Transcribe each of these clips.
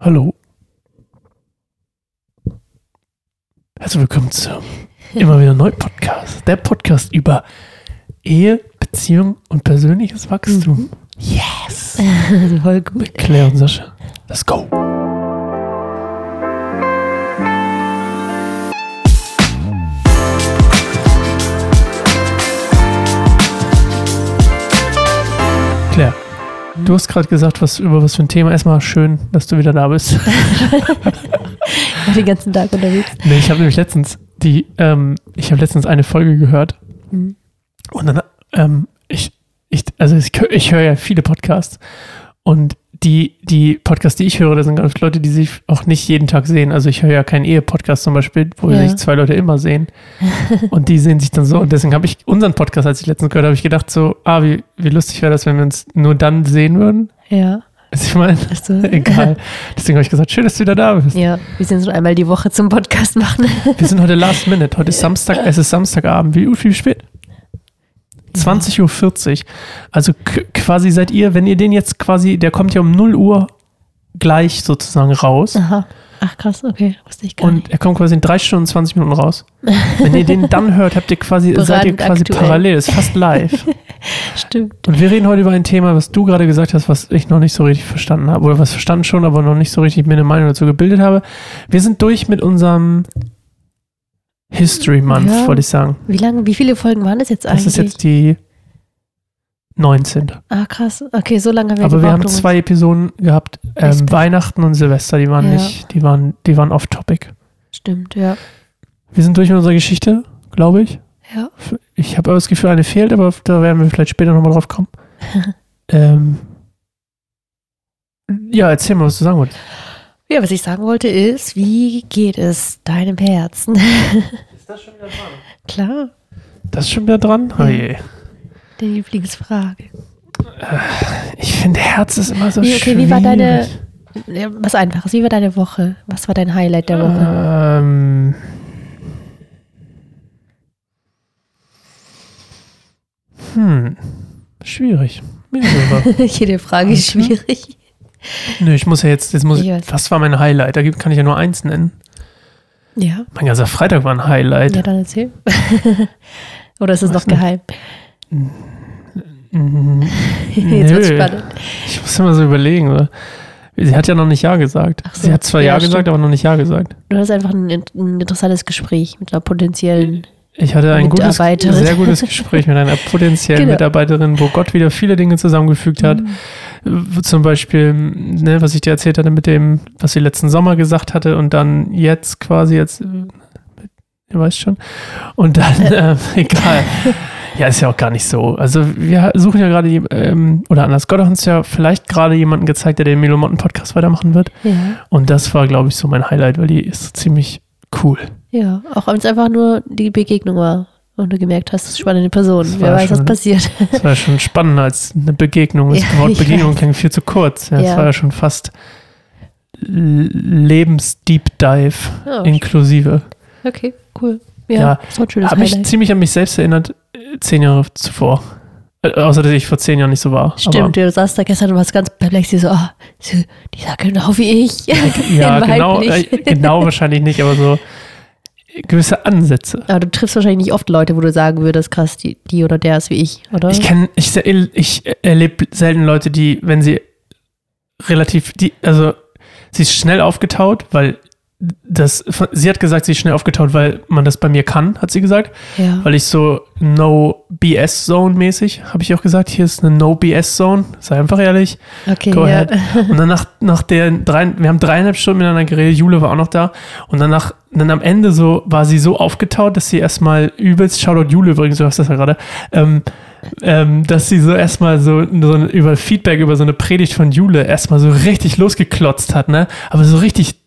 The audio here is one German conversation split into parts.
Hallo. Herzlich willkommen zum immer wieder neuen Podcast. Der Podcast über Ehe, Beziehung und persönliches Wachstum. Yes. Voll gut. Mit Claire und Sascha. Let's go. Du hast gerade gesagt, was über was für ein Thema. Erstmal schön, dass du wieder da bist. War den ganzen Tag unterwegs. Nee, ich habe nämlich letztens die, ähm, ich habe letztens eine Folge gehört Mhm. und dann, ähm, ich, ich, also ich, ich höre ja viele Podcasts und die, die Podcasts, die ich höre, das sind ganz Leute, die sich auch nicht jeden Tag sehen. Also ich höre ja keinen Ehe-Podcast zum Beispiel, wo Ja. sich zwei Leute immer sehen und die sehen sich dann so und deswegen habe ich unseren Podcast, als ich letztens gehört habe, ich gedacht so, ah, wie, wie lustig wäre das, wenn wir uns nur dann sehen würden. Ja. Also ich meine, du? egal. Deswegen habe ich gesagt, schön, dass du wieder da bist. Ja, wir sind so einmal die Woche zum Podcast machen. Wir sind heute Last Minute. Heute ist Samstag, es ist Samstagabend. Wie, wie spät? 20.40 Uhr. Also quasi seid ihr, wenn ihr den jetzt quasi, der kommt ja um 0 Uhr gleich sozusagen raus. Aha. Ach krass, okay. Wusste ich gar Und er kommt quasi in 3 Stunden und 20 Minuten raus. Wenn ihr den dann hört, habt ihr quasi, seid ihr quasi Brandaktuell. parallel, ist fast live. nicht. Stimmt. Und wir reden heute über ein Thema, was du gerade gesagt hast, was ich noch nicht so richtig verstanden habe. Oder was verstanden schon, aber noch nicht so richtig mir eine Meinung dazu gebildet habe. Wir sind durch mit unserem History Month, Ja. wollte ich sagen. Wie lange, wie viele Folgen waren das jetzt Das eigentlich? ist jetzt die 19. ah, krass. Okay, so lange haben wir Aber wir haben zwei Episoden gehabt, ähm. Weihnachten und Silvester, die waren Ja. nicht, die waren, die waren off-topic. Stimmt, ja. Wir sind durch mit unserer Geschichte, glaube ich. Ja. Ich habe aber das Gefühl, eine fehlt, aber da werden wir vielleicht später nochmal drauf kommen. ähm, ja, erzähl mal, was du sagen wolltest. Ja, was ich sagen wollte ist, wie geht es deinem Herzen? Ist das schon wieder dran? Klar, Das ist schon wieder dran? Oh je. die Lieblingsfrage. Ich finde, Herz ist immer so Wie, okay, wie war deine, schwierig. was einfaches, wie war deine Woche? Was war dein Highlight der Woche? Ähm, hm, schwierig. Jede Frage ist schwierig. Nö, ich muss ja jetzt, jetzt muss Ich ich, was war mein Highlight? Da kann ich ja nur eins nennen. Ja, Mein ganzer Freitag war ein Highlight. ja, dann erzähl. Oder ist es noch geheim? Jetzt wird's spannend. Ich muss immer so überlegen. oder? Sie hat ja noch nicht Ja gesagt. Ach so. Sie hat zwar Ja, Ja, gesagt, aber noch nicht Ja gesagt. Du hattest einfach ein, ein interessantes Gespräch mit einer potenziellen. Ich hatte ein gutes, sehr gutes Gespräch mit einer potenziellen Genau. Mitarbeiterin, wo Gott wieder viele Dinge zusammengefügt hat. Äh, Zum Beispiel, ne, was ich dir erzählt hatte mit dem, was sie letzten Sommer gesagt hatte und dann jetzt quasi jetzt, äh, ihr weißt schon. Und dann, äh, egal. Ja, ist ja auch gar nicht so. Also wir suchen ja gerade, ähm, oder anders, Gott hat uns ja vielleicht gerade jemanden gezeigt, der den Melomotten-Podcast weitermachen wird. Ja, Und das war, glaube ich, so mein Highlight, weil die ist ziemlich cool. Ja. Auch wenn es einfach nur die Begegnung war und du gemerkt hast, das ist spannende Person. Das Wer weiß, was schon- passiert. Das war schon spannender als eine Begegnung. Das Ja, Wort Begegnung klingt viel zu kurz. Ja, Das Ja. war ja schon fast Lebens-Deep Dive Ja, inklusive. okay, cool. Ja, Ja, das war ein schönes Habe mich ziemlich an mich selbst erinnert, äh, zehn Jahre zuvor. Äh, außer, dass ich vor zehn Jahren nicht so war. Stimmt, du saßt da gestern und warst ganz perplex, die so, ah, so, die sah genau wie ich. Ja, genau, äh, genau wahrscheinlich nicht, aber so gewisse Ansätze. Aber du triffst wahrscheinlich nicht oft Leute, wo du sagen würdest, krass, die, die oder der ist wie ich, oder? Ich kenne, ich, ich erlebe selten Leute, die, wenn sie relativ, die, also sie ist schnell aufgetaut, weil das, sie hat gesagt, sie ist schnell aufgetaut, weil man das bei mir kann, hat sie gesagt, ja. weil ich so No BS Zone mäßig, habe ich auch gesagt, hier ist eine No BS Zone, sei einfach ehrlich. Okay, Go ja. ahead. Und dann nach, nach der drei, wir haben dreieinhalb Stunden miteinander geredet, Jule war auch noch da. Und dann nach, dann am Ende so, war sie so aufgetaut, dass sie erstmal übelst, Shoutout Jule übrigens, du hast das ja gerade, ähm, ähm, dass sie so erstmal so, so über Feedback über so eine Predigt von Jule erstmal so richtig losgeklotzt hat, ne? Aber so richtig,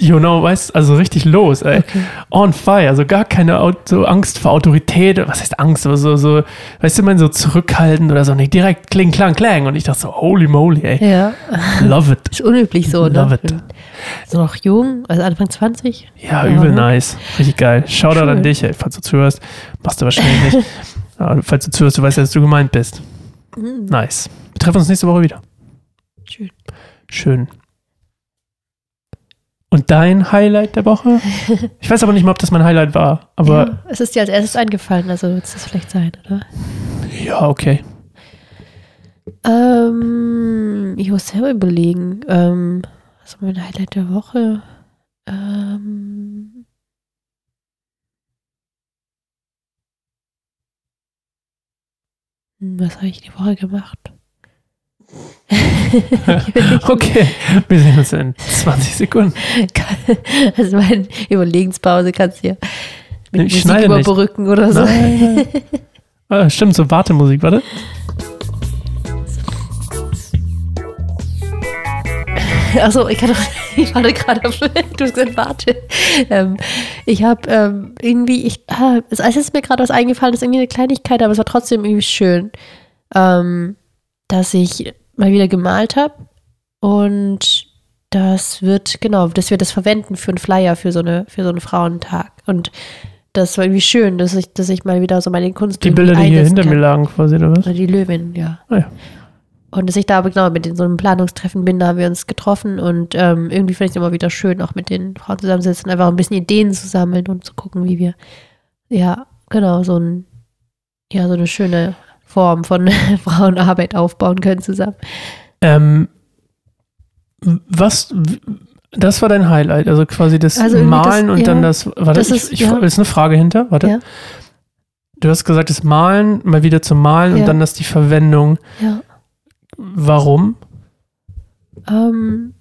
you know, weißt, also richtig los, ey. Okay. On fire, also gar keine so Angst vor Autorität, was heißt Angst, aber so, so, weißt du, man so zurückhaltend oder so, nicht direkt kling, klang, klang. Und ich dachte so, holy moly, ey. Ja, Love it. ist unüblich so, Love ne? it. So noch jung, also Anfang 20. Ja, Ja, übel ne? nice. Richtig geil. Shoutout an dich, ey, falls du zuhörst. Machst du wahrscheinlich nicht. Aber falls du zuhörst, du weißt ja, dass du gemeint bist. Mhm. Nice. Wir treffen uns nächste Woche wieder. Schön. Schön. Und dein Highlight der Woche? Ich weiß aber nicht mal, ob das mein Highlight war. Aber ja, es ist dir als erstes eingefallen, also wird es das vielleicht sein, oder? ja, okay. Ähm, ich muss selber überlegen. Ähm, was war mein Highlight der Woche? Ähm, hm, was habe ich die Woche gemacht? Okay, wir sehen uns in 20 Sekunden. Also meine Überlegenspause kannst du ja mit Ich Musik schneide nicht. überbrücken oder so. Nein, nein. Ah, stimmt, so Wartemusik, warte. Achso, ich, doch, ich warte gerade auf, du hast gesagt, warte. Ähm, ich habe ähm, irgendwie, ich, ah, es es ist mir gerade was eingefallen, das ist irgendwie eine Kleinigkeit, aber es war trotzdem irgendwie schön, ähm, dass ich mal wieder gemalt habe und das wird, genau, dass wir das verwenden für einen Flyer, für so, eine, für so einen Frauentag. Und das war irgendwie schön, dass ich, dass ich mal wieder so meine Kunst Die Bilder, die hier hinter mir kann. lagen, quasi, oder was? Oder die Löwin, ja. Ah, ja. Und dass ich da aber genau mit so einem Planungstreffen bin, da haben wir uns getroffen und ähm, irgendwie finde ich es immer wieder schön, auch mit den Frauen zusammensitzen, einfach ein bisschen Ideen zu sammeln und zu gucken, wie wir, ja, genau, so ein, ja, so eine schöne Form von Frauenarbeit aufbauen können zusammen. Ähm, was, das war dein Highlight, also quasi das Also Malen das- und ja, dann das, warte, das ich, ist- ich, ja. ist eine Frage hinter, warte. Ja. Du hast gesagt, das Malen, mal wieder zum Malen und dann das die Verwendung. Ja. Warum? Ähm,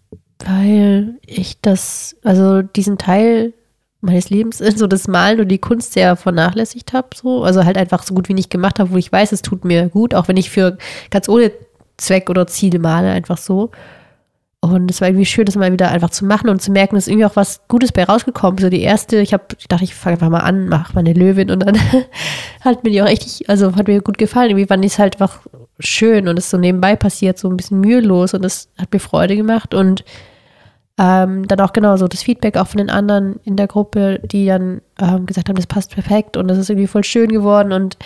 weil ich das, also diesen Teil meines Lebens, so das Malen und die Kunst sehr vernachlässigt habe, so. Also halt einfach so gut wie nicht gemacht habe, wo ich weiß, es tut mir gut, auch wenn ich für ganz ohne Zweck oder Ziel male, einfach so. Und es war irgendwie schön, das mal wieder einfach zu machen und zu merken, dass irgendwie auch was Gutes bei rausgekommen. So die erste, ich habe, ich dachte, ich fange einfach mal an, mache meine Löwin und dann hat mir die auch echt, also hat mir gut gefallen. Irgendwie fand ich es halt einfach schön und es so nebenbei passiert, so ein bisschen mühelos und das hat mir Freude gemacht und ähm, dann auch genau so das Feedback auch von den anderen in der Gruppe, die dann ähm, gesagt haben, das passt perfekt und das ist irgendwie voll schön geworden und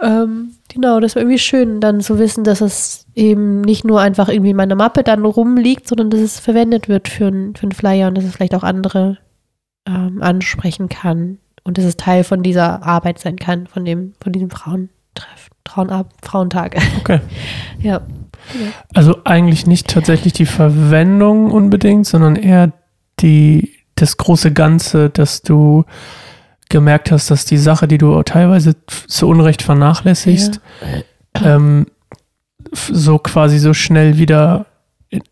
ähm, genau, das war irgendwie schön, dann zu wissen, dass es eben nicht nur einfach irgendwie in meiner Mappe dann rumliegt, sondern dass es verwendet wird für, ein, für einen Flyer und dass es vielleicht auch andere ähm, ansprechen kann und dass es Teil von dieser Arbeit sein kann, von dem, von diesem Frauentreff, Frauentag. Okay. ja. Also eigentlich nicht tatsächlich die Verwendung unbedingt, sondern eher die, das große Ganze, dass du gemerkt hast, dass die Sache, die du teilweise zu Unrecht vernachlässigst, ähm, f- so quasi so schnell wieder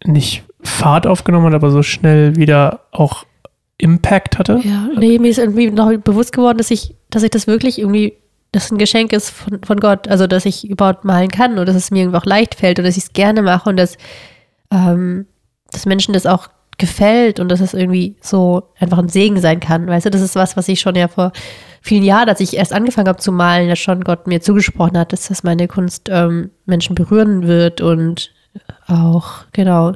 nicht Fahrt aufgenommen hat, aber so schnell wieder auch Impact hatte. Ja, nee, mir ist irgendwie noch bewusst geworden, dass ich, dass ich das wirklich irgendwie, dass ein Geschenk ist von, von Gott. Also, dass ich überhaupt malen kann und dass es mir irgendwie auch leicht fällt und dass ich es gerne mache und dass, ähm, dass Menschen das auch gefällt und dass es irgendwie so einfach ein Segen sein kann. Weißt du, das ist was, was ich schon ja vor vielen Jahren, als ich erst angefangen habe zu malen, ja schon Gott mir zugesprochen hat, dass das meine Kunst ähm, Menschen berühren wird und auch, genau,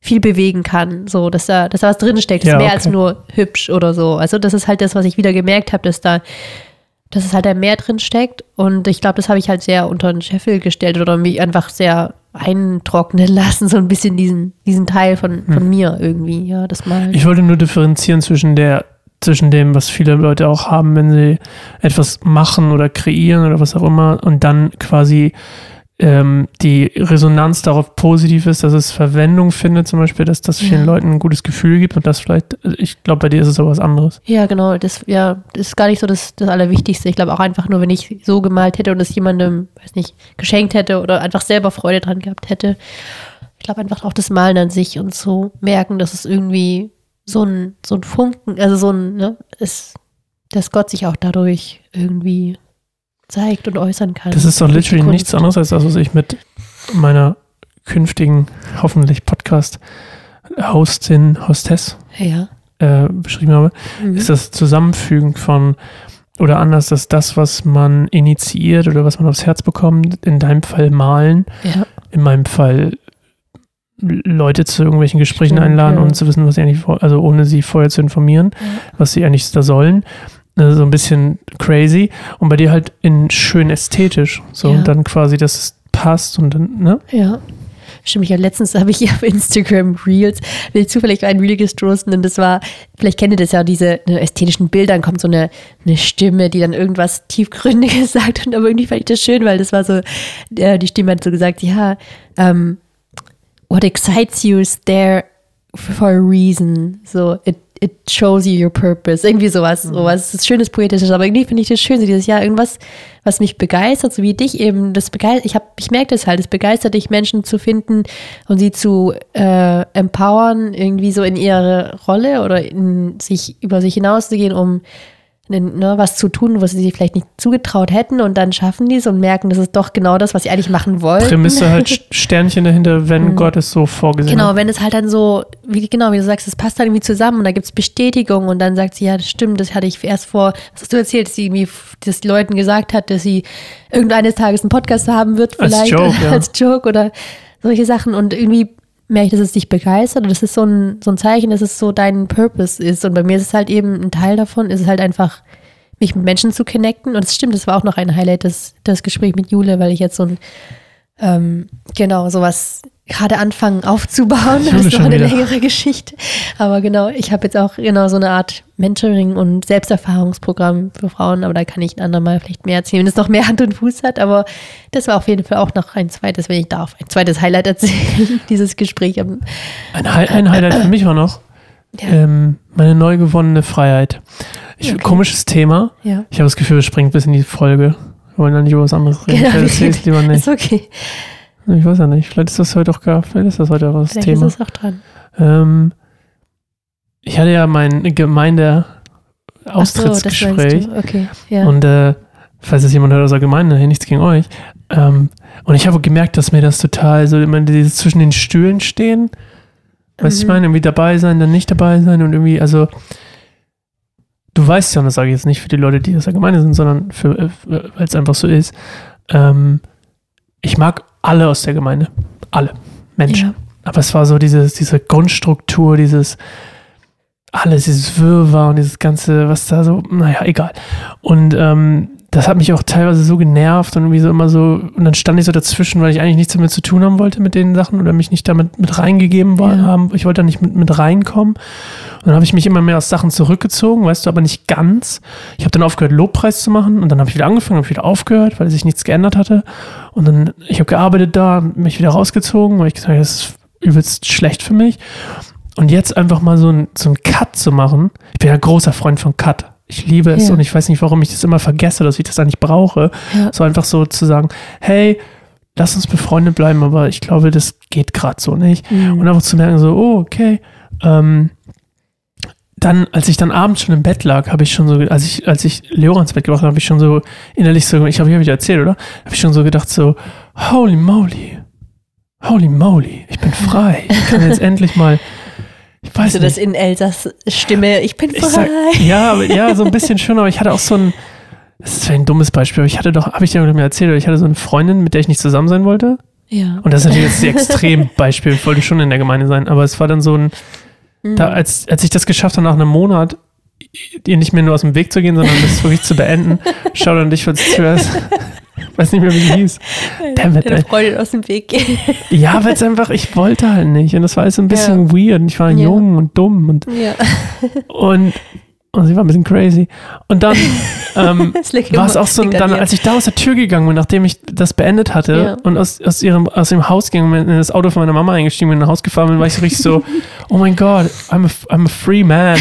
viel bewegen kann, so, dass da, dass da was drinsteckt, das Ja, ist mehr okay. als nur hübsch oder so. Also das ist halt das, was ich wieder gemerkt habe, dass da, dass es halt da mehr drin steckt. Und ich glaube, das habe ich halt sehr unter den Scheffel gestellt oder mich einfach sehr eintrocknen lassen, so ein bisschen diesen, diesen Teil von, von mir irgendwie, ja, das Malen. Ich wollte nur differenzieren zwischen der zwischen dem, was viele Leute auch haben, wenn sie etwas machen oder kreieren oder was auch immer und dann quasi ähm, die Resonanz darauf positiv ist, dass es Verwendung findet, zum Beispiel, dass das vielen Ja. Leuten ein gutes Gefühl gibt und das vielleicht, ich glaube, bei dir ist es aber was anderes. Ja, genau. Das, ja, das ist gar nicht so das, das Allerwichtigste. Ich glaube auch einfach nur, wenn ich so gemalt hätte und es jemandem, weiß nicht, geschenkt hätte oder einfach selber Freude dran gehabt hätte. Ich glaube einfach auch das Malen an sich und so merken, dass es irgendwie so ein, so ein Funken, also so ein, ne, ist, dass Gott sich auch dadurch irgendwie zeigt und äußern kann. Das ist doch literally nichts anderes als das, was ich mit meiner künftigen, hoffentlich Podcast-Hostin, Hostess Ja. äh, beschrieben habe. Mhm. ist das Zusammenfügen von oder anders, dass das, was man initiiert oder was man aufs Herz bekommt, in deinem Fall malen, ja. in meinem Fall Leute zu irgendwelchen Gesprächen Stimmt, einladen ja. und zu wissen, was sie eigentlich, also ohne sie vorher zu informieren, was sie eigentlich da sollen. Also so ein bisschen crazy und bei dir halt in schön ästhetisch. So Ja. und dann quasi, dass es passt und dann, ne? Ja. Stimmt, ich habe letztens habe ich auf Instagram Reels, bin ich zufällig ein Reel gestoßen und das war, vielleicht kennt ihr das ja, diese ne, ästhetischen Bildern, kommt so eine, eine Stimme, die dann irgendwas Tiefgründiges sagt und aber irgendwie fand ich das schön, weil das war so, äh, die Stimme hat so gesagt, ja, um, what excites you is there for a reason. So, it it shows you your purpose. Irgendwie sowas, mhm. sowas. Das ist schönes Poetisches, aber irgendwie finde ich das schön, so dieses Jahr irgendwas, was mich begeistert, so wie dich eben, das begeistert, ich habe, ich merke das halt, es begeistert dich, Menschen zu finden und sie zu äh, empowern, irgendwie so in ihre Rolle oder in sich, über sich hinauszugehen, um ne, was zu tun, was sie sich vielleicht nicht zugetraut hätten und dann schaffen die es und merken, das ist doch genau das, was sie eigentlich machen wollen. Prämisse halt Sternchen dahinter, wenn mhm. Gott es so vorgesehen genau, hat. Genau, wenn es halt dann so, wie, genau, wie du sagst, es passt dann irgendwie zusammen und da gibt es Bestätigung und dann sagt sie, ja, das stimmt, das hatte ich erst vor, was hast du erzählt, dass sie irgendwie, dass Leuten gesagt hat, dass sie irgendeines Tages einen Podcast haben wird, vielleicht als Joke, ja. als Joke oder solche Sachen und irgendwie merke ich, dass es dich begeistert das ist so ein, so ein Zeichen, dass es so dein Purpose ist. Und bei mir ist es halt eben ein Teil davon, ist es halt einfach, mich mit Menschen zu connecten. Und es stimmt, das war auch noch ein Highlight, das, das Gespräch mit Jule, weil ich jetzt so ein, ähm, genau, sowas gerade anfangen aufzubauen. Das ist noch eine wieder. längere Geschichte. Aber genau, ich habe jetzt auch genau so eine Art Mentoring und Selbsterfahrungsprogramm für Frauen, aber da kann ich ein andermal vielleicht mehr erzählen, wenn es noch mehr Hand und Fuß hat. Aber das war auf jeden Fall auch noch ein zweites, wenn ich darf, ein zweites Highlight erzählen, dieses Gespräch. Ein, ein Highlight für mich war noch ja. ähm, meine neu gewonnene Freiheit. Ich, okay. Komisches Thema. Ja. Ich habe das Gefühl, es springt bis in die Folge. Wir wollen dann nicht über was anderes reden. Genau, Vielleicht erzähl lieber nicht. Ist okay. Ich weiß ja nicht. Vielleicht ist das heute auch gar, vielleicht ist das heute auch das vielleicht Thema. Ist das auch dran. Ähm, ich hatte ja mein Gemeindeaustrittsgespräch. So, okay, ja. Und äh, falls es jemand hört aus der Gemeinde, hey, nichts gegen euch. Ähm, und ich habe gemerkt, dass mir das total so immer dieses zwischen den Stühlen stehen. Weißt du, mhm. ich meine, irgendwie dabei sein, dann nicht dabei sein und irgendwie, also du weißt ja, und das sage ich jetzt nicht für die Leute, die aus der Gemeinde sind, sondern für, äh, weil es einfach so ist. Ähm, ich mag alle aus der Gemeinde. Alle Menschen. Ja. Aber es war so dieses, diese Grundstruktur, dieses alles, dieses Wirrwarr und dieses ganze, was da so, naja, egal. Und ähm, das hat mich auch teilweise so genervt und irgendwie so immer so, und dann stand ich so dazwischen, weil ich eigentlich nichts damit zu tun haben wollte mit den Sachen oder mich nicht damit mit reingegeben war, ja. haben. Ich wollte da nicht mit, mit reinkommen. Und dann habe ich mich immer mehr aus Sachen zurückgezogen, weißt du, aber nicht ganz. Ich habe dann aufgehört, Lobpreis zu machen und dann habe ich wieder angefangen, habe wieder aufgehört, weil sich nichts geändert hatte. Und dann, ich habe gearbeitet da, mich wieder rausgezogen, weil ich gesagt habe, das ist übelst schlecht für mich. Und jetzt einfach mal so ein, so ein Cut zu machen. Ich bin ja großer Freund von Cut. Ich liebe es ja. und ich weiß nicht, warum ich das immer vergesse, dass ich das eigentlich brauche. Ja. So einfach so zu sagen, hey, lass uns befreundet bleiben, aber ich glaube, das geht gerade so nicht. Mhm. Und einfach zu merken, so, oh, okay. Ähm, dann, als ich dann abends schon im Bett lag, habe ich schon so, als ich, als ich Leora ins Bett gebracht habe, habe ich schon so innerlich so, ich habe ja wieder erzählt, oder? Habe ich schon so gedacht, so, holy moly, holy moly, ich bin frei. Ich kann jetzt endlich mal ich weiß also nicht. das in Elsas Stimme, ich bin frei. Ich sag, ja, ja, so ein bisschen schon, aber ich hatte auch so ein, das ist ein dummes Beispiel, aber ich hatte doch, habe ich dir mir erzählt, ich hatte so eine Freundin, mit der ich nicht zusammen sein wollte. Ja. Und das ist natürlich jetzt ein Extrembeispiel, ich wollte schon in der Gemeinde sein, aber es war dann so ein, mhm. da, als, als ich das geschafft habe, nach einem Monat, ihr nicht mehr nur aus dem Weg zu gehen, sondern das wirklich zu beenden, schau dann dich, was du zuerst. Weiß nicht mehr, wie die hieß. Damit, Deine Freundin aus dem Weg gehen. Ja, weil es einfach, ich wollte halt nicht. Und das war alles so ein bisschen ja. weird. Und ich war ja. jung und dumm. Und, ja. und, und sie war ein bisschen crazy. Und dann ähm, war es auch so, dann, als ich da aus der Tür gegangen bin, nachdem ich das beendet hatte und aus, aus, ihrem, aus dem Haus ging und in das Auto von meiner Mama eingestiegen bin und nach Hause gefahren bin, war ich so richtig so, oh mein Gott, I'm a, I'm a free man.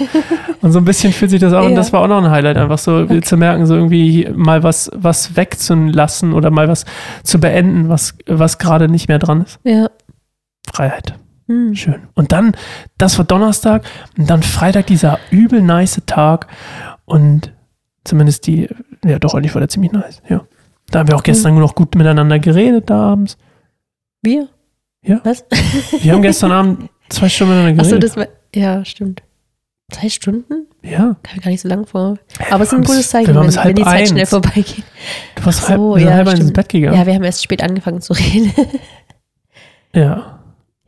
und so ein bisschen fühlt sich das auch, ja. und das war auch noch ein Highlight, einfach so okay. zu merken, so irgendwie mal was, was wegzulassen oder mal was zu beenden, was, was gerade nicht mehr dran ist. Ja. Freiheit. Hm. Schön. Und dann, das war Donnerstag und dann Freitag dieser übel nice Tag und zumindest die, ja doch, eigentlich war der ziemlich nice, ja. Da haben wir auch gestern noch gut miteinander geredet da abends. Wir? Ja. Was? Wir haben gestern Abend zwei Stunden miteinander geredet. Achso, das war, ja, stimmt. Zwei Stunden? Ja. Kam mir gar nicht so lang vor. Aber es ist ein gutes Zeichen, wenn, wenn, die Zeit eins. schnell vorbeigeht. Du warst so, halb, ja, halb ins Bett gegangen. Ja, wir haben erst spät angefangen zu reden. ja.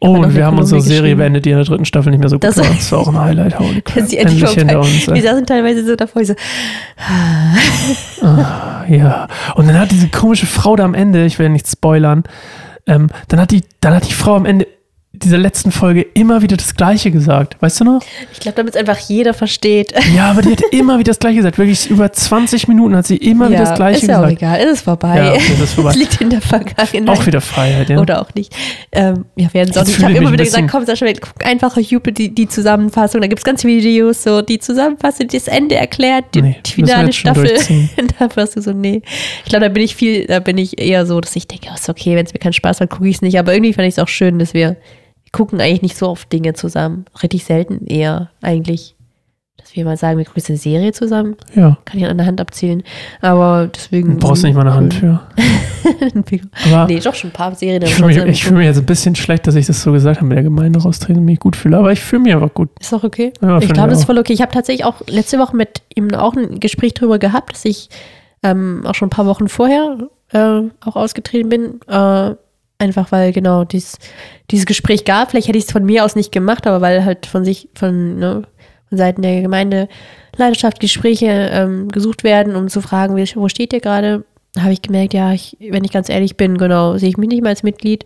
Oh, und wir haben unsere Serie beendet, die in der dritten Staffel nicht mehr so gut das war. Das war auch ein Highlight. Holy crap. Sie endlich hinter uns. Wir saßen teilweise so davor, so. ah, ja. Und dann hat diese komische Frau da am Ende, ich will ja nicht spoilern, ähm, dann, hat die, dann hat die Frau am Ende dieser letzten Folge immer wieder das Gleiche gesagt. Weißt du noch? Ich glaube, damit es einfach jeder versteht. Ja, aber die hat immer wieder das Gleiche gesagt. Wirklich über 20 Minuten hat sie immer wieder das Gleiche ist ja gesagt. auch egal, ist es vorbei. Ja, okay, das ist vorbei. Es liegt in der Vergangenheit. Auch wieder Freiheit, ja. Oder auch nicht. Ähm, ja, werden nicht. Ich habe immer wieder gesagt, komm, Sascha, guck einfach auf YouTube die, die Zusammenfassung. Da gibt es ganz Videos, so die Zusammenfassung, die das Ende erklärt, die, Nee, die finale Staffel. da warst du so, nee. Ich glaube, da bin ich viel, da bin ich eher so, dass ich denke, oh, ist okay, wenn es mir keinen Spaß macht, gucke ich es nicht. Aber irgendwie fand ich es auch schön, dass wir gucken eigentlich nicht so oft Dinge zusammen. Richtig selten eher eigentlich. Dass wir mal sagen, wir gucken jetzt eine Serie zusammen. Ja. Kann ich an der Hand abzählen. Aber deswegen. Du brauchst nicht mal eine Hand für. Aber nee, doch schon ein paar Serien. ich fühle mich, ich fühl mich jetzt ein bisschen schlecht, dass ich das so gesagt habe mit der Gemeinde raustreten und mich gut fühle. Aber ich fühle mich aber gut. Ist auch okay. Ja, ich glaube, das ist voll okay. Ich habe tatsächlich auch letzte Woche mit ihm auch ein Gespräch darüber gehabt, dass ich ähm, auch schon ein paar Wochen vorher äh, auch ausgetreten bin. Äh, einfach weil genau dies, dieses Gespräch gab. Vielleicht hätte ich es von mir aus nicht gemacht, aber weil halt von sich, von, ne, von Seiten der Gemeinde Leidenschaft Gespräche ähm, gesucht werden, um zu fragen, wie, wo steht ihr gerade, habe ich gemerkt, ja, ich, wenn ich ganz ehrlich bin, genau, sehe ich mich nicht mehr als Mitglied.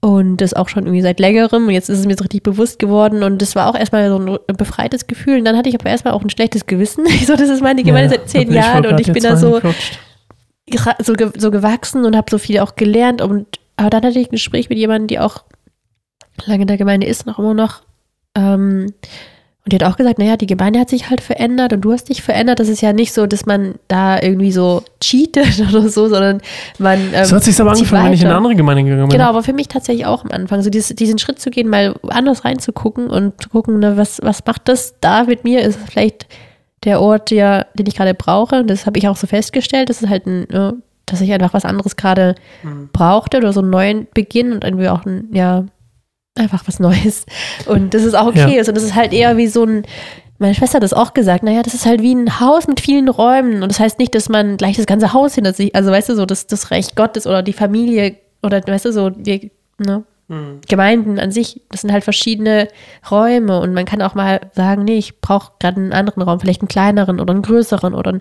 Und das auch schon irgendwie seit längerem. Und jetzt ist es mir so richtig bewusst geworden. Und das war auch erstmal so ein befreites Gefühl. Und dann hatte ich aber erstmal auch ein schlechtes Gewissen. Ich so, das ist meine Gemeinde Ja, seit zehn Jahren. Und ich bin da so, so gewachsen und habe so viel auch gelernt. Und aber dann hatte ich ein Gespräch mit jemandem, die auch lange in der Gemeinde ist, noch immer noch. Ähm, und die hat auch gesagt, naja, die Gemeinde hat sich halt verändert und du hast dich verändert. Das ist ja nicht so, dass man da irgendwie so cheatet oder so, sondern man. Ähm, So hat sich aber angefangen, wenn ich in eine weiter. andere Gemeinde gegangen bin. Genau, aber für mich tatsächlich auch am Anfang, so dieses, diesen Schritt zu gehen, mal anders reinzugucken und zu gucken, ne, was, was macht das da mit mir? Ist vielleicht der Ort, der, den ich gerade brauche? Und das habe ich auch so festgestellt, dass es halt ein, dass ich einfach was anderes gerade brauchte oder so einen neuen Beginn und irgendwie auch ein, ja, einfach was Neues. Und das ist auch okay. Ja. Also das ist halt eher wie so ein, meine Schwester hat das auch gesagt, naja, das ist halt wie ein Haus mit vielen Räumen. Und das heißt nicht, dass man gleich das ganze Haus hinter sich, also weißt du, so das, das Reich Gottes oder die Familie oder weißt du, so die ne, Gemeinden an sich, das sind halt verschiedene Räume und man kann auch mal sagen, nee, ich brauche gerade einen anderen Raum, vielleicht einen kleineren oder einen größeren oder einen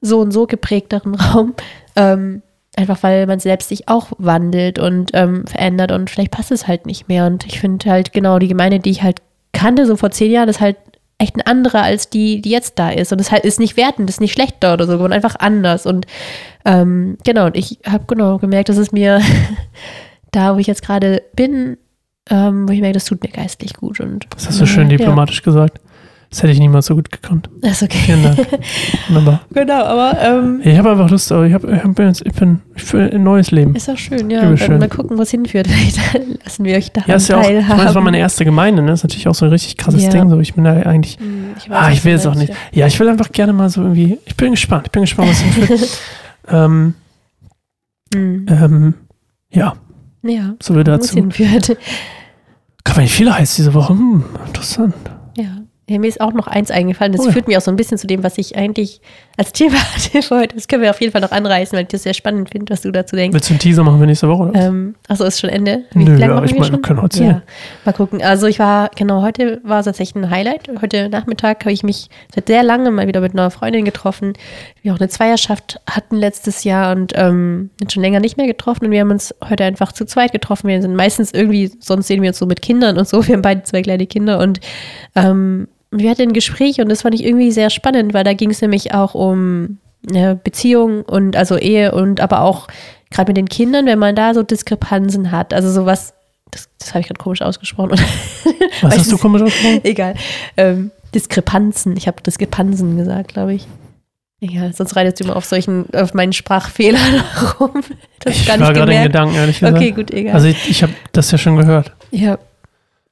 so und so geprägteren Raum. Ähm, einfach weil man selbst sich auch wandelt und ähm, verändert und vielleicht passt es halt nicht mehr. Und ich finde halt genau die Gemeinde, die ich halt kannte, so vor zehn Jahren, ist halt echt eine andere als die, die jetzt da ist. Und das halt ist nicht wertend, ist nicht schlechter oder so, sondern einfach anders. Und ähm, genau, und ich habe genau gemerkt, dass es mir da, wo ich jetzt gerade bin, ähm, wo ich merke, das tut mir geistlich gut. Und Das hast du schön ja, diplomatisch gesagt. Das hätte ich niemals so gut gekonnt. Ja, ist okay. Vielen Dank. Wunderbar. Genau, aber ähm, Ich habe einfach Lust, aber ich, hab, ich, hab ich bin für ein neues Leben. ist auch schön, ja. Dann mal gucken, wo es hinführt. Vielleicht lassen wir euch daran Ja, ist ja auch, ich meine, das war meine erste Gemeinde, ne? Das ist natürlich auch so ein richtig krasses Ja. Ding. So, ich bin da eigentlich, Hm, Ich, ah, ich will es auch nicht. Ja, ich will einfach gerne mal so irgendwie, ich bin gespannt, ich bin gespannt, was hinführt. ähm, Ja, Hm. ähm, ja ja so es dazu. hinführt. Kann nicht viel heißt diese Woche. Hm, interessant. Ja. mir ist auch noch eins eingefallen. Das Oh ja. führt mich auch so ein bisschen zu dem, was ich eigentlich als Thema hatte für heute. Das können wir auf jeden Fall noch anreißen, weil ich das sehr spannend finde, was du dazu denkst. Willst du einen Teaser machen für nächste Woche? Oder? Ähm, achso, ist schon Ende? Nö, lange ja, machen ich wir meine, wir können heute. Ja, mal gucken. Also ich war, genau, heute war tatsächlich ein Highlight. Heute Nachmittag habe ich mich seit sehr langem mal wieder mit einer Freundin getroffen. Wir auch eine Zweierschaft hatten letztes Jahr und ähm, sind schon länger nicht mehr getroffen und wir haben uns heute einfach zu zweit getroffen. Wir sind meistens irgendwie, sonst sehen wir uns so mit Kindern und so. Wir haben beide zwei kleine Kinder und ähm, wir hatten ein Gespräch und das fand ich irgendwie sehr spannend, weil da ging es nämlich auch um eine Beziehung und also Ehe und aber auch gerade mit den Kindern, wenn man da so Diskrepanzen hat. Also sowas, das, das habe ich gerade komisch ausgesprochen. was hast du komisch ausgesprochen? Egal. Ähm, Diskrepanzen. Ich habe Diskrepanzen gesagt, glaube ich. Egal, sonst reitest du immer auf solchen, auf meinen Sprachfehlern rum. Das Ich gar war gerade in. Gedanken, ehrlich gesagt. Okay, gut, egal. Also ich, ich habe das ja schon gehört. Ja.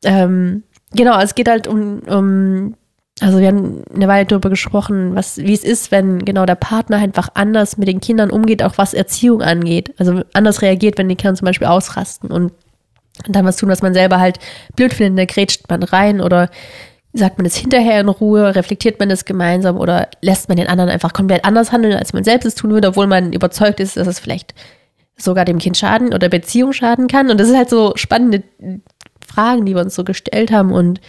Ähm, genau, es geht halt um, um, also wir haben eine Weile darüber gesprochen, was, wie es ist, wenn genau der Partner einfach anders mit den Kindern umgeht, auch was Erziehung angeht. Also anders reagiert, wenn die Kinder zum Beispiel ausrasten und dann was tun, was man selber halt blöd findet, da grätscht man rein oder sagt man es hinterher in Ruhe, reflektiert man es gemeinsam oder lässt man den anderen einfach komplett anders handeln, als man selbst es tun würde, obwohl man überzeugt ist, dass es vielleicht sogar dem Kind schaden oder Beziehung schaden kann. Und das ist halt so spannende Fragen, die wir uns so gestellt haben. Und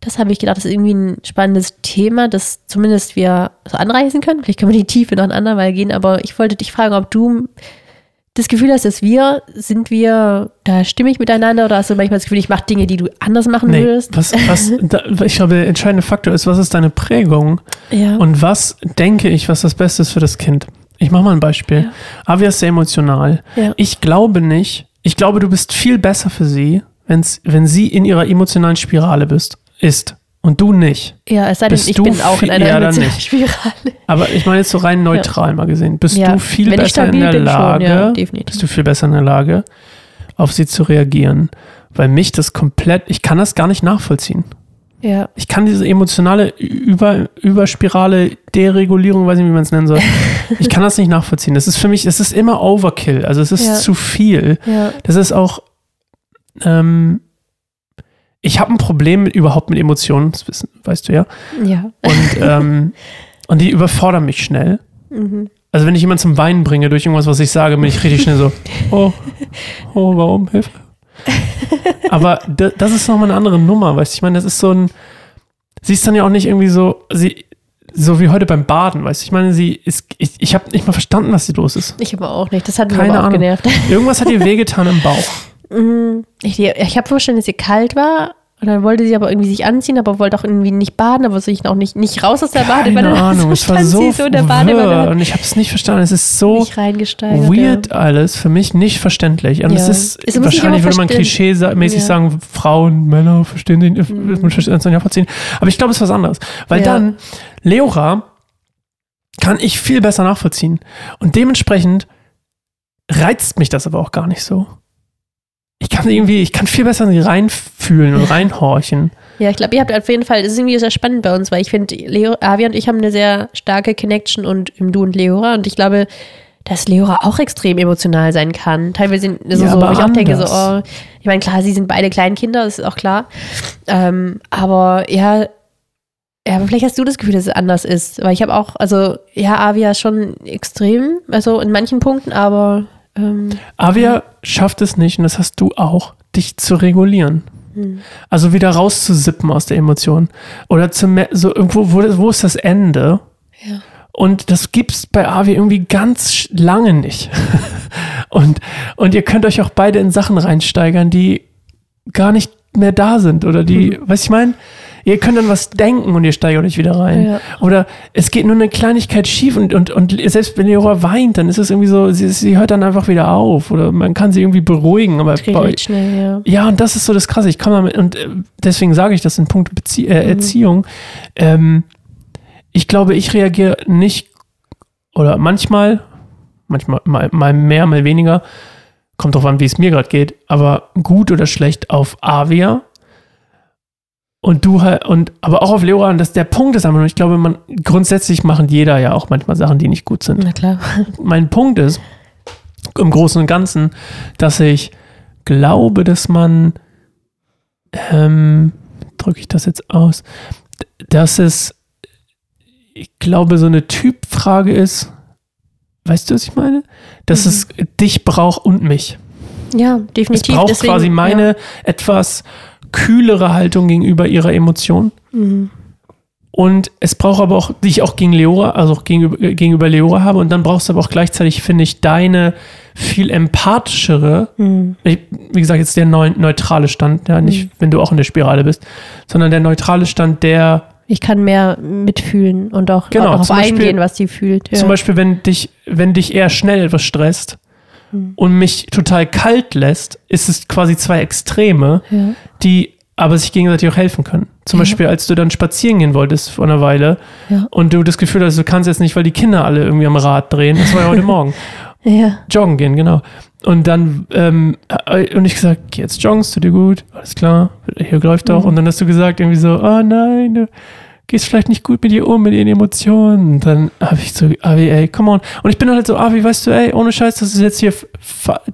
das habe ich gedacht, das ist irgendwie ein spannendes Thema, das zumindest wir so anreißen können. Vielleicht können wir die Tiefe noch ein andermal gehen, aber ich wollte dich fragen, ob du das Gefühl hast, dass wir, sind wir da stimmig miteinander oder hast du manchmal das Gefühl, ich mache Dinge, die du anders machen Nee, würdest? was, was, da, ich glaube, der entscheidende Faktor ist, was ist deine Prägung Ja. und was denke ich, was das Beste ist für das Kind. Ich mache mal ein Beispiel. Ja. Avia ist sehr emotional. Ja. Ich glaube nicht, ich glaube, du bist viel besser für sie, wenn's, wenn sie in ihrer emotionalen Spirale bist, ist und du nicht. ja, es sei denn, ich bin auch in einer ja, emotionalen. Spirale. Aber ich meine jetzt so rein neutral mal gesehen. Bist Ja, du viel wenn ich besser in der bin, schon, Lage, ja, bist du viel besser in der Lage, auf sie zu reagieren? Weil mich das komplett, ich kann das gar nicht nachvollziehen. Ja. Ich kann diese emotionale Über, Überspirale, Deregulierung, weiß nicht, wie man es nennen soll. Ich kann das nicht nachvollziehen. Das ist für mich, es ist immer Overkill. Also es ist Ja. zu viel. Ja. Das ist auch, ähm, ich habe ein Problem mit, überhaupt mit Emotionen, das wissen, weißt du ja. Ja. Und, ähm, und die überfordern mich schnell. Mhm. Also wenn ich jemanden zum Weinen bringe durch irgendwas, was ich sage, bin ich richtig schnell so, oh, oh, warum, Hilfe. Aber da- das ist nochmal eine andere Nummer, weißt du, ich meine, das ist so ein, sie ist dann ja auch nicht irgendwie so, sie, so wie heute beim Baden, weißt du, ich meine, sie ist, ich, ich habe nicht mal verstanden, was sie los ist. Ich aber auch nicht. Das hat mich Keine auch Ahnung. genervt. Irgendwas hat ihr wehgetan im Bauch. Mm, Ich, ich habe verstanden, dass sie kalt war. Und dann wollte sie aber irgendwie sich anziehen, aber wollte auch irgendwie nicht baden, aber sich auch nicht, nicht raus aus der Badewanne. Keine Ahnung, es war so, so in der Badewanne, und ich habe es nicht verstanden. Es ist so sich weird alles, für mich nicht verständlich. Und Ja. es ist, Es nicht wahrscheinlich würde man klischee-mäßig Ja. Mhm. sagen, Frauen, Männer verstehen den, man versteht es ja verziehen. Aber ich glaube, es ist was anderes. Weil Ja. dann, Leora kann ich viel besser nachvollziehen. Und dementsprechend reizt mich das aber auch gar nicht so. Ich kann irgendwie, ich kann viel besser in sie reinfühlen und reinhorchen. Ja, ich glaube, ihr habt auf jeden Fall, das ist irgendwie sehr spannend bei uns, weil ich finde, Leo, Avi und ich haben eine sehr starke Connection und im Du und Leora und ich glaube, dass Leora auch extrem emotional sein kann. Teilweise sind so, Ja, so wo ich auch denke, so, oh, ich meine, klar, sie sind beide Kleinkinder, das ist auch klar. Ähm, aber ja, ja, aber vielleicht hast du das Gefühl, dass es anders ist. Weil ich habe auch, also ja, Avia ist schon extrem, also in manchen Punkten, aber ähm, Avia schafft es nicht, und das hast du auch, dich zu regulieren. hm. Also wieder rauszusippen aus der Emotion. Oder zu so irgendwo, wo, wo ist das Ende? ja. Und das gibt's bei Avi irgendwie ganz lange nicht. und, und ihr könnt euch auch beide in Sachen reinsteigern, die gar nicht mehr da sind. Oder die, Mhm. was ich meine? Ihr könnt dann was denken und ihr steigert euch wieder rein. Ja. Oder es geht nur eine Kleinigkeit schief und, und, und selbst wenn Leora weint, dann ist es irgendwie so, sie, sie hört dann einfach wieder auf. Oder man kann sie irgendwie beruhigen. Aber bei, schnell, ja. ja, und das ist so das Krasse. Ich kann damit, und äh, deswegen sage ich das in puncto Bezie Mhm. äh, Erziehung. Ähm, ich glaube, ich reagiere nicht, oder manchmal, manchmal mal, mal mehr, mal weniger, kommt drauf an, wie es mir gerade geht, aber gut oder schlecht auf Avia. Und du halt, und aber auch auf Leora, und das, der Punkt ist einfach nur, ich glaube, man grundsätzlich machen jeder ja auch manchmal Sachen, die nicht gut sind Na klar. mein Punkt ist, im Großen und Ganzen, dass ich glaube, dass man, ähm, drücke ich das jetzt aus, dass es, ich glaube, so eine Typfrage ist, weißt du, was ich meine? Dass es dich braucht und mich. Ja, Es definitiv. braucht Deswegen, quasi meine Ja. etwas kühlere Haltung gegenüber ihrer Emotion. Mhm. Und es braucht aber auch, die ich auch gegen Leora, also auch gegenüber, äh, gegenüber Leora habe. Und dann brauchst du aber auch gleichzeitig, finde ich, deine viel empathischere, Mhm. ich, wie gesagt, jetzt der neu, neutrale Stand, ja, nicht, wenn du auch in der Spirale bist, sondern der neutrale Stand, der Ich kann mehr mitfühlen und auch Genau, darauf zum Beispiel- eingehen, was sie fühlt. Ja. zum Beispiel, wenn dich, wenn dich eher schnell etwas stresst Hm. und mich total kalt lässt, ist es quasi zwei Extreme, ja. Die aber sich gegenseitig auch helfen können. Zum Ja. Beispiel, als du dann spazieren gehen wolltest vor einer Weile Ja. und du das Gefühl hast, du kannst jetzt nicht, weil die Kinder alle irgendwie am Rad drehen. Das war ja heute Morgen. ja. Joggen gehen, genau. Und dann, ähm, äh, und ich gesagt, jetzt joggen, es tut dir gut, alles klar, hier läuft doch. Mhm. Und dann hast du gesagt, irgendwie so, oh nein, du gehst vielleicht nicht gut mit dir um, mit ihren Emotionen. Dann habe ich so, Avi, ey, come on. Und ich bin halt so, Avi, weißt du, ey, ohne Scheiß, das ist jetzt hier,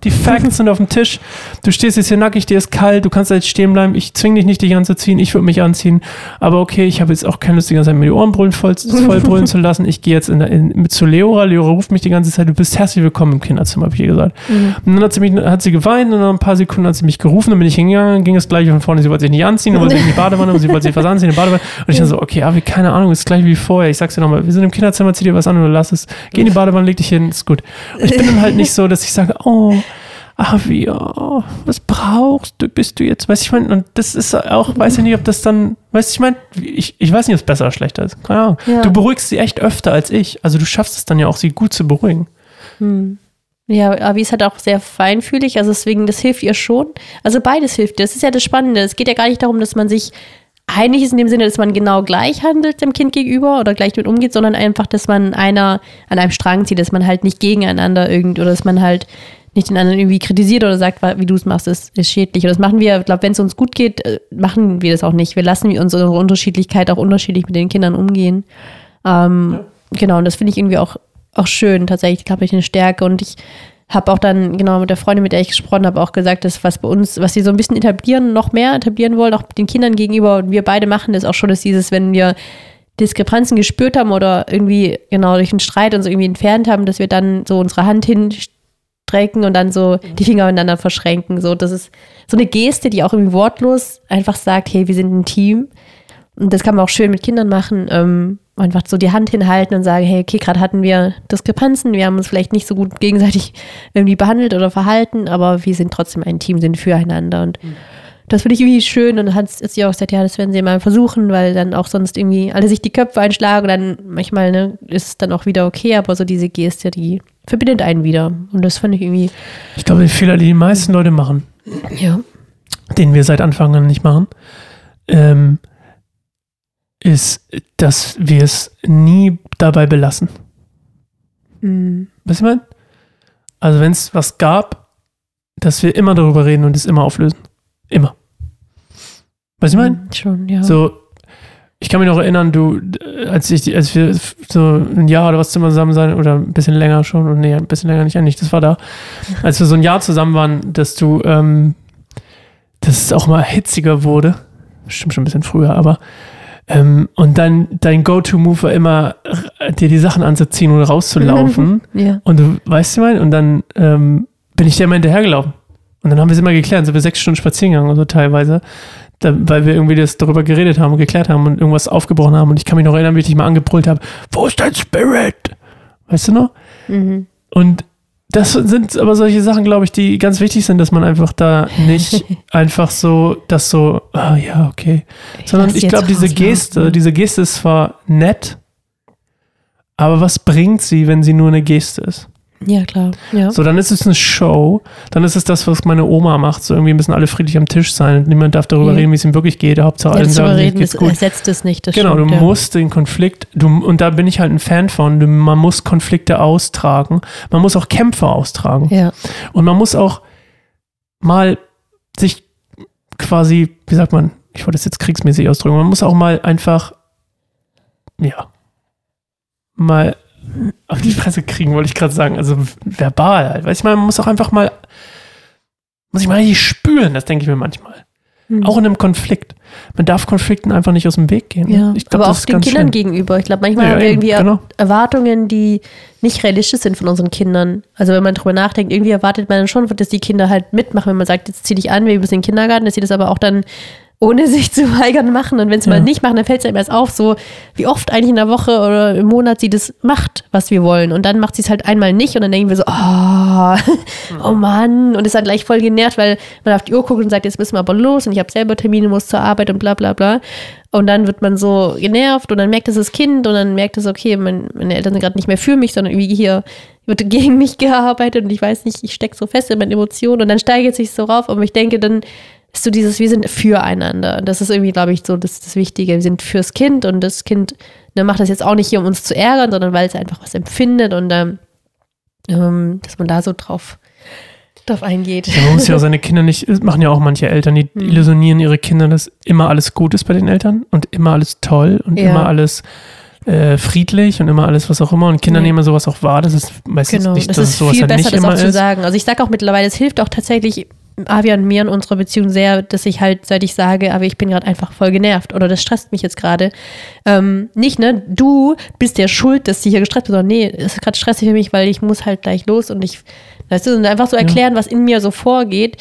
die Facts sind auf dem Tisch. Du stehst jetzt hier nackig, dir ist kalt, du kannst jetzt stehen bleiben. Ich zwing dich nicht, dich anzuziehen, ich würde mich anziehen. Aber okay, ich habe jetzt auch keine Lust, die ganze Zeit mir die Ohren brüllen, voll, voll brüllen zu lassen. Ich gehe jetzt in, in, mit zu Leora. Leora ruft mich die ganze Zeit, du bist herzlich willkommen im Kinderzimmer, habe ich ihr gesagt. Mhm. Und dann hat sie, mich, hat sie geweint und nach ein paar Sekunden hat sie mich gerufen, dann bin ich hingegangen, ging es gleich von vorne, sie wollte sich nicht anziehen, dann wollte sie in die Badewanne und sie wollte sich was anziehen in die Badewanne. Und ich dann so, okay, ja, wie, keine Ahnung, ist gleich wie vorher. Ich sag's dir nochmal, wir sind im Kinderzimmer, zieh dir was an oder lass es. Geh in die Badewanne, leg dich hin, ist gut. Und ich bin dann halt nicht so, dass ich sage, oh, Avi, oh, was brauchst du, bist du jetzt? Weißt du, ich meine, und das ist auch, weiß ich nicht, ob das dann, weißt du, ich meine, ich, ich weiß nicht, ob es besser oder schlechter ist. Keine Ahnung. Ja. Du beruhigst sie echt öfter als ich. Also du schaffst es dann ja auch, sie gut zu beruhigen. Hm. Ja, Avi ist halt auch sehr feinfühlig, also deswegen, das hilft ihr schon. Also beides hilft. Das ist ja das Spannende. Es geht ja gar nicht darum, dass man sich einig ist in dem Sinne, dass man genau gleich handelt dem Kind gegenüber oder gleich mit umgeht, sondern einfach, dass man einer an einem Strang zieht, dass man halt nicht gegeneinander irgend oder dass man halt nicht den anderen irgendwie kritisiert oder sagt, wie du es machst, ist, ist schädlich. Und das machen wir, ich glaube, wenn es uns gut geht, äh, machen wir das auch nicht. Wir lassen unsere Unterschiedlichkeit auch unterschiedlich mit den Kindern umgehen. Ähm, Genau, und das finde ich irgendwie auch, auch schön, tatsächlich, glaube ich, eine Stärke. Und ich habe auch dann, genau, mit der Freundin, mit der ich gesprochen habe, auch gesagt, dass was bei uns, was sie so ein bisschen etablieren, noch mehr etablieren wollen, auch den Kindern gegenüber, und wir beide machen das auch schon, dass dieses, wenn wir Diskrepanzen gespürt haben oder irgendwie, genau, durch einen Streit uns irgendwie entfernt haben, dass wir dann so unsere Hand hinstrecken und dann so die Finger miteinander verschränken. So, das ist so eine Geste, die auch irgendwie wortlos einfach sagt, hey, wir sind ein Team. Und das kann man auch schön mit Kindern machen. Ähm, einfach so die Hand hinhalten und sagen, hey, okay, gerade hatten wir Diskrepanzen, wir haben uns vielleicht nicht so gut gegenseitig irgendwie behandelt oder verhalten, aber wir sind trotzdem ein Team, sind füreinander. Und Mhm. das finde ich irgendwie schön und dann hat sie auch gesagt, ja, das werden sie mal versuchen, weil dann auch sonst irgendwie alle sich die Köpfe einschlagen und dann manchmal ne, ist es dann auch wieder okay, aber so diese Geste, die verbindet einen wieder. Und das fand ich irgendwie, Ich glaube, der Fehler, die die meisten Leute machen, ja. den wir seit Anfang an nicht machen, ähm, ist, dass wir es nie dabei belassen. Mhm. Weißt du, was ich meine? Also, wenn es was gab, dass wir immer darüber reden und es immer auflösen. Immer. Weißt du, was ich meine? Mhm, Schon, ja. So, ich kann mich noch erinnern, du, als ich, als wir so ein Jahr oder was zusammen sein, oder ein bisschen länger schon, und nee, ein bisschen länger nicht eigentlich, das war da, als wir so ein Jahr zusammen waren, dass du, ähm, dass es auch mal hitziger wurde, stimmt schon ein bisschen früher, aber, ähm, und dann dein Go-To-Move war immer, r- dir die Sachen anzuziehen und rauszulaufen. ja. Und du weißt du mein, und dann ähm, bin ich dir immer hinterhergelaufen. Und dann haben wir es immer geklärt, sind wir sechs Stunden spazieren gegangen und so teilweise, da, weil wir irgendwie das darüber geredet haben und geklärt haben und irgendwas aufgebrochen haben. Und ich kann mich noch erinnern, wie ich dich mal angebrüllt habe, wo ist dein Spirit? Weißt du noch? Mhm. Und das sind aber solche Sachen, glaube ich, die ganz wichtig sind, dass man einfach da nicht einfach so, das so, ah ja, okay. Sondern ich jetzt glaube, diese. Geste, diese Geste ist zwar nett, aber was bringt sie, wenn sie nur eine Geste ist? Ja, klar. Ja. So, dann ist es eine Show, dann ist es das, was meine Oma macht. So irgendwie müssen alle friedlich am Tisch sein niemand darf darüber Ja. reden, wie es ihm wirklich geht. Hauptsache allen sagen, es reden, geht's das gut. ersetzt es nicht. Genau, stimmt, du ja. musst den Konflikt, du, und da bin ich halt ein Fan von, du, man muss Konflikte austragen. Man muss auch Kämpfe austragen. Ja. Und man muss auch mal sich quasi, wie sagt man, ich wollte das jetzt kriegsmäßig ausdrücken, man muss auch mal einfach, ja, mal auf die Fresse kriegen, wollte ich gerade sagen. Also verbal halt. Weißt du, man muss auch einfach mal, muss ich mal richtig spüren, das denke ich mir manchmal. Mhm. Auch in einem Konflikt. Man darf Konflikten einfach nicht aus dem Weg gehen. Ja, ich glaub, aber auch den Kindern schlimm. gegenüber. Ich glaube, manchmal Ja, haben wir irgendwie genau. Erwartungen, die nicht realistisch sind von unseren Kindern. Also wenn man drüber nachdenkt, irgendwie erwartet man dann schon, dass die Kinder halt mitmachen, wenn man sagt, jetzt zieh dich an, wir müssen in den Kindergarten, dass sie das aber auch dann ohne sich zu weigern machen. Und wenn sie Ja. mal nicht machen, dann fällt es einem erst auf, so wie oft eigentlich in der Woche oder im Monat sie das macht, was wir wollen. Und dann macht sie es halt einmal nicht und dann denken wir so, oh, oh Mann. Und ist dann gleich voll genervt, weil man auf die Uhr guckt und sagt, jetzt müssen wir aber los und ich habe selber Termine, muss zur Arbeit und bla bla bla. Und dann wird man so genervt und dann merkt es das Kind und dann merkt es, okay, mein, meine Eltern sind gerade nicht mehr für mich, sondern irgendwie hier wird gegen mich gearbeitet und ich weiß nicht, ich stecke so fest in meinen Emotionen und dann steigert sich so rauf. Aber ich denke, dann ist so dieses, wir sind füreinander. Und das ist irgendwie, glaube ich, so das, das Wichtige. Wir sind fürs Kind und das Kind ne, macht das jetzt auch nicht hier, um uns zu ärgern, sondern weil es einfach was empfindet und ähm, ähm, dass man da so drauf, drauf eingeht. Ja, man muss ja auch seine Kinder nicht, das machen ja auch manche Eltern, die Hm. illusionieren ihre Kinder, dass immer alles gut ist bei den Eltern und immer alles toll und Ja. immer alles äh, friedlich und immer alles was auch immer und Kinder Nee. nehmen sowas auch wahr, das ist meistens Genau, nicht, das dass ist sowas viel halt besser, nicht das immer auch zu ist. sagen. Also ich sage auch mittlerweile, es hilft auch tatsächlich Avi und mir in unserer Beziehung sehr, dass ich halt, seit ich sage, Avi, ich bin gerade einfach voll genervt oder das stresst mich jetzt gerade. Ähm, nicht, ne, du bist der schuld, dass sie hier gestresst ist, sondern nee, es ist gerade stressig für mich, weil ich muss halt gleich los und ich, weißt du, und einfach so erklären, was in mir so vorgeht,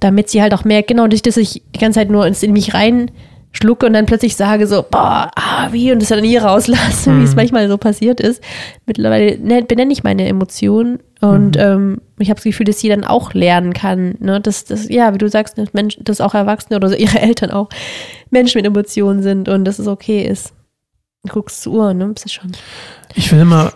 damit sie halt auch merkt, genau, nicht, dass ich die ganze Zeit nur ins- in mich rein schlucke und dann plötzlich sage so, boah, ah, wie, und das dann nie rauslasse, wie es Mhm. manchmal so passiert ist. Mittlerweile ne, benenne ich meine Emotionen und Mhm. ähm, ich habe das Gefühl, dass sie dann auch lernen kann, ne, dass das, ja, wie du sagst, dass Menschen, dass auch Erwachsene oder ihre Eltern auch Menschen mit Emotionen sind und dass es okay ist. Du guckst zur Uhr, ne, das ist schon, Ich will immer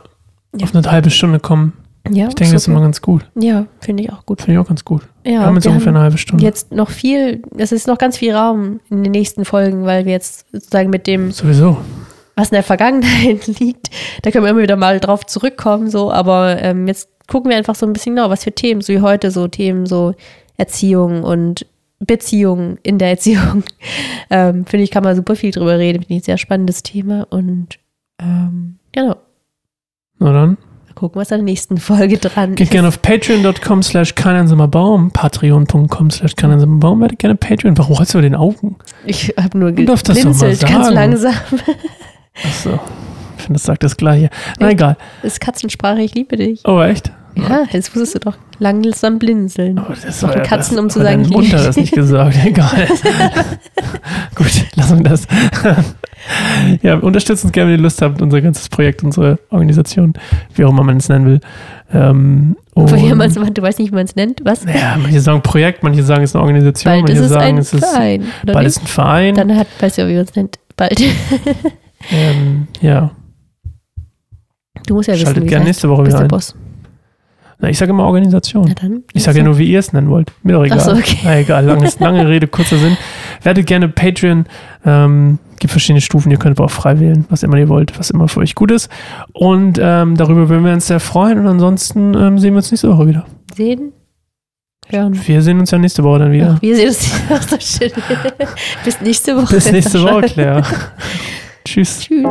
Ja. auf eine halbe Stunde kommen. Ja, Ich denke, das ist immer ganz gut. ja, finde ich auch gut. Finde ich auch ganz gut. Ja, wir haben jetzt wir ungefähr eine halbe Stunde. jetzt noch viel, es ist noch ganz viel Raum in den nächsten Folgen, weil wir jetzt sozusagen mit dem, Sowieso. was in der Vergangenheit liegt, da können wir immer wieder mal drauf zurückkommen, so, aber ähm, jetzt gucken wir einfach so ein bisschen genau, was für Themen, so wie heute, so Themen, so Erziehung und Beziehung in der Erziehung. ähm, Finde ich, kann man super viel drüber reden, finde ich ein sehr spannendes Thema und ähm, genau, Na dann. Gucken, was in der nächsten Folge dran Geht ist. gerne auf patreon.com slash Baum, patreon.com slash Baum, werdet gerne Patreon. Warum rollst du den Augen? Ich habe nur das geblinzelt, ganz langsam. Achso. Ich finde, das sagt das Gleiche. Na Echt? egal. Das ist Katzensprache, ich liebe dich. Oh, echt? Ja, jetzt wusstest du doch langsam blinzeln. Oh, das ja- Katzen, um das zu sagen, ich Mutter liebe das dich. nicht gesagt. Egal. Gut, lassen wir das. Ja, unterstützt uns gerne, wenn ihr Lust habt, unser ganzes Projekt, unsere Organisation, wie auch immer man es nennen will. Ähm, und- mal so, du weißt nicht, wie man es nennt. Was? ja, manche sagen Projekt, manche sagen es ist eine Organisation, Bald manche ist es sagen ein es ist Verein. Bald nicht? ist ein Verein. Dann hat, weißt du, wie man es nennt. Bald. ähm, ja, Du musst ja wissen, schaltet wie gerne es nächste Woche wieder der ein. Boss. Na, ich sage immer Organisation. Na dann. Ich sage ja nur, wie ihr es nennen wollt. Mir doch egal. So, okay. Na, egal, langes, lange Rede, kurzer Sinn. Werdet gerne Patreon. Ähm, gibt verschiedene Stufen. Ihr könnt aber auch frei wählen, was immer ihr wollt, was immer für euch gut ist. Und ähm, darüber würden wir uns sehr freuen. Und ansonsten ähm, sehen wir uns nächste Woche wieder. Sehen? Hören. Wir sehen uns ja nächste Woche dann wieder. Ach, wir sehen uns auch so schön. Bis nächste Woche. Bis nächste Woche, Claire. Tschüss. Tschüss.